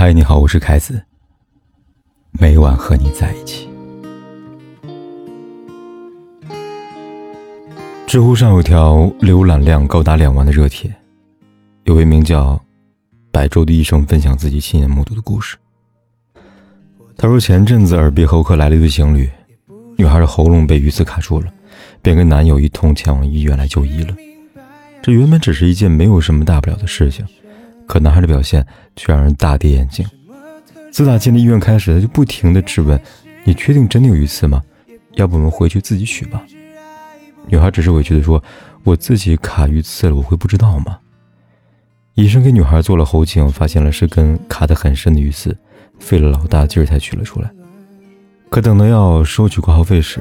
嗨，你好，我是凯子。每晚和你在一起。知乎上有条浏览量高达两万的热帖，有位名叫“百周”的医生分享自己亲眼目睹的故事。他说，前阵子耳鼻喉科来了一对情侣，女孩的喉咙被鱼刺卡住了，便跟男友一同前往医院来就医了。这原本只是一件没有什么大不了的事情，可男孩的表现却让人大跌眼镜。自打进了医院开始，他就不停地质问：“你确定真的有鱼刺吗？要不我们回去自己取吧。”女孩只是委屈地说：“我自己卡鱼刺了，我会不知道吗？”医生给女孩做了喉镜，发现了是根卡得很深的鱼刺，费了老大劲儿才取了出来。可等到要收取挂号费时，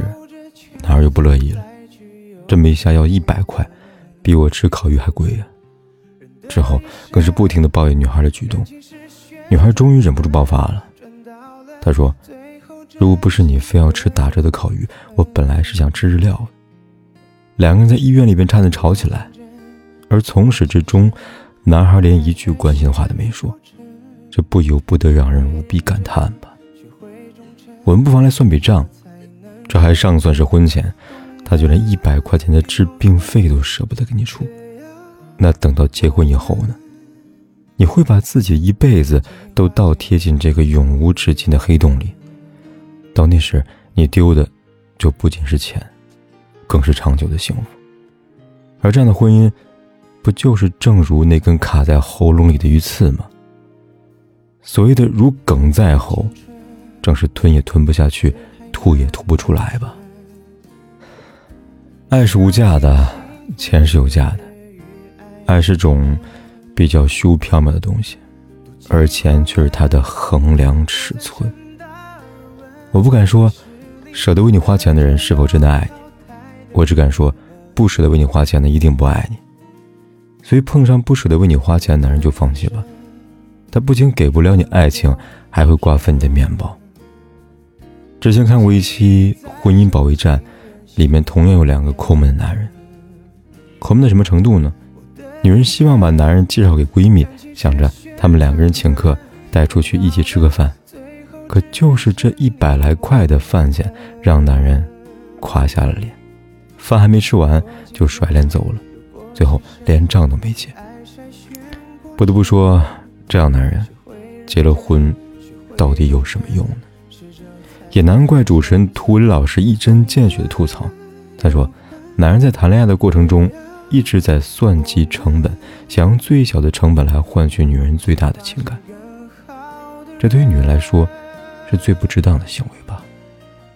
男孩又不乐意了：“这么一下要一百块，比我吃烤鱼还贵呀！”之后更是不停地抱怨女孩的举动。女孩终于忍不住爆发了，她说：“如果不是你非要吃打折的烤鱼，我本来是想吃日料。”两个人在医院里边差点吵起来，而从始至终，男孩连一句关心的话都没说，这不由不得让人无比感叹吧。我们不妨来算笔账，这还尚算是婚前，他就连一百块钱的治病费都舍不得给你出，那等到结婚以后呢？你会把自己一辈子都倒贴进这个永无止境的黑洞里，到那时你丢的就不仅是钱，更是长久的幸福。而这样的婚姻，不就是正如那根卡在喉咙里的鱼刺吗？所谓的如鲠在喉，正是吞也吞不下去，吐也吐不出来吧。爱是无价的，钱是有价的，爱是种。比较虚无缥缈的东西，而钱却是它的衡量尺寸。我不敢说，舍得为你花钱的人是否真的爱你，我只敢说，不舍得为你花钱的一定不爱你。所以碰上不舍得为你花钱的男人就放弃吧，他不仅给不了你爱情，还会瓜分你的面包。之前看过一期《婚姻保卫战》，里面同样有两个抠门的男人，抠门到什么程度呢？女人希望把男人介绍给闺蜜，想着他们两个人请客带出去一起吃个饭，可就是这一百来块的饭钱让男人垮下了脸，饭还没吃完就甩脸走了，最后连账都没结。不得不说，这样男人结了婚到底有什么用呢？也难怪主持人涂磊老师一针见血的吐槽，他说，男人在谈恋爱的过程中。一直在算计成本，想用最小的成本来换取女人最大的情感。这对于女人来说，是最不值当的行为吧？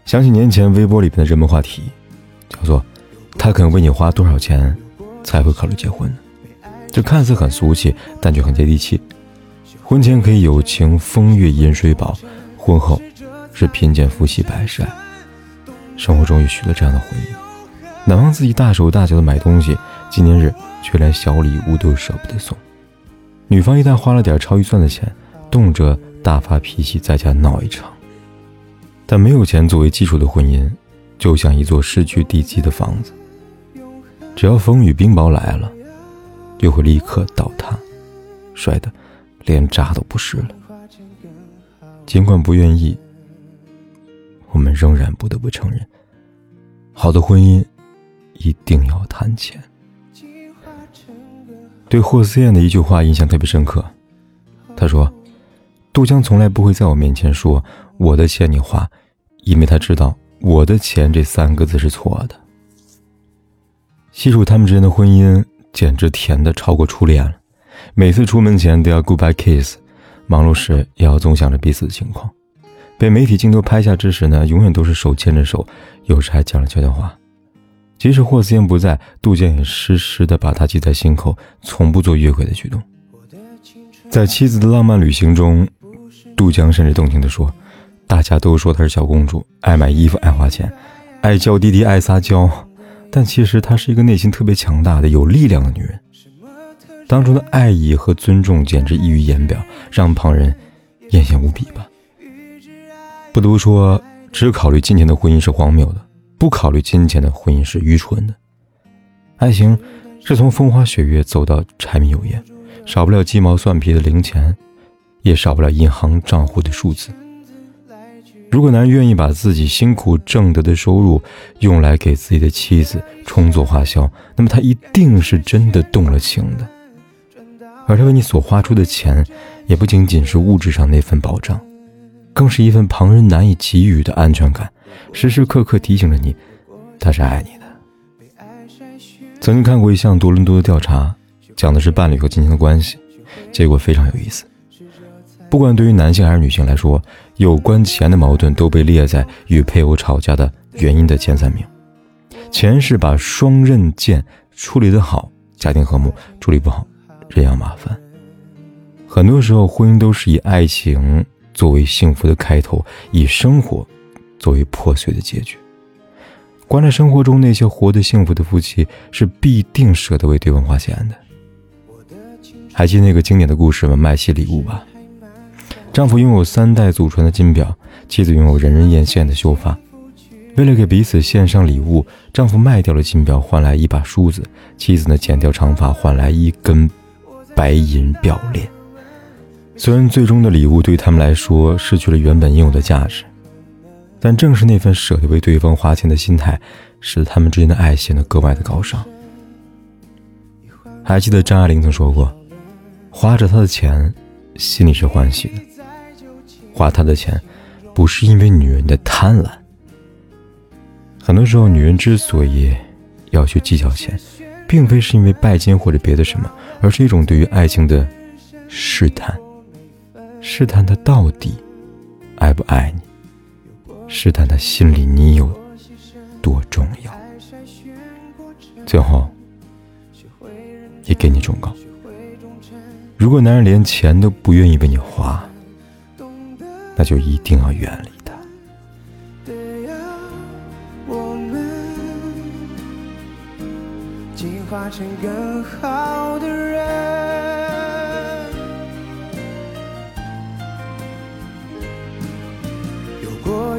想起年前微博里边的热门话题，叫做“他肯为你花多少钱，才会考虑结婚呢？”这看似很俗气，但却很接地气。婚前可以友情风月饮水饱，婚后是贫贱夫妻百事哀。生活中也许了这样的婚姻，哪望自己大手大脚的买东西。纪念日却连小礼物都舍不得送，女方一旦花了点超预算的钱，动辄大发脾气，在家闹一场。但没有钱作为基础的婚姻，就像一座失去地基的房子，只要风雨冰雹来了，就会立刻倒塌，摔得连渣都不是了。尽管不愿意，我们仍然不得不承认，好的婚姻一定要谈钱。对霍思燕的一句话印象特别深刻，他说：“杜江从来不会在我面前说我的钱你花，因为他知道我的钱这三个字是错的。”细数他们之间的婚姻，简直甜的超过初恋了。每次出门前都要 goodbye kiss，忙碌时也要总想着彼此的情况。被媒体镜头拍下之时呢，永远都是手牵着手，有时还讲了悄悄话。即使霍思燕不在，杜江也时时的把她记在心口，从不做越轨的举动。在妻子的浪漫旅行中，杜江甚至动情地说：“大家都说她是小公主，爱买衣服，爱花钱，爱娇滴滴，爱撒娇，但其实她是一个内心特别强大的、有力量的女人。当中的爱意和尊重简直溢于言表，让旁人艳羡无比吧。不得不说，只考虑金钱的婚姻是荒谬的。”不考虑金钱的婚姻是愚蠢的，爱情是从风花雪月走到柴米油盐，少不了鸡毛蒜皮的零钱，也少不了银行账户的数字。如果男人愿意把自己辛苦挣得的收入用来给自己的妻子充作花销，那么他一定是真的动了情的。而他为你所花出的钱，也不仅仅是物质上那份保障，更是一份旁人难以给予的安全感，时时刻刻提醒着你，他是爱你的。曾经看过一项多伦多的调查，讲的是伴侣和金钱的关系，结果非常有意思。不管对于男性还是女性来说，有关钱的矛盾都被列在与配偶吵架的原因的前三名。钱是把双刃剑，处理得好，家庭和睦；处理不好，人仰马翻。很多时候，婚姻都是以爱情作为幸福的开头，以生活作为破碎的结局。观察生活中那些活得幸福的夫妻，是必定舍得为对方花钱的。还记得那个经典的故事吗？卖妻礼物吧。丈夫拥有三代祖传的金表，妻子拥有人人艳羡的秀发。为了给彼此献上礼物，丈夫卖掉了金表，换来一把梳子；妻子呢，剪掉长发，换来一根白银表链。虽然最终的礼物对他们来说失去了原本应有的价值，但正是那份舍得为对方花钱的心态，使得他们之间的爱显得格外的高尚。还记得张爱玲曾说过：“花着他的钱，心里是欢喜的。”花他的钱，不是因为女人的贪婪。很多时候，女人之所以要去计较钱，并非是因为拜金或者别的什么，而是一种对于爱情的试探，试探他到底爱不爱你，试探他心里你有多重要。最后，也给你忠告：如果男人连钱都不愿意为你花，那就一定要远离他。我们进化成更好的人，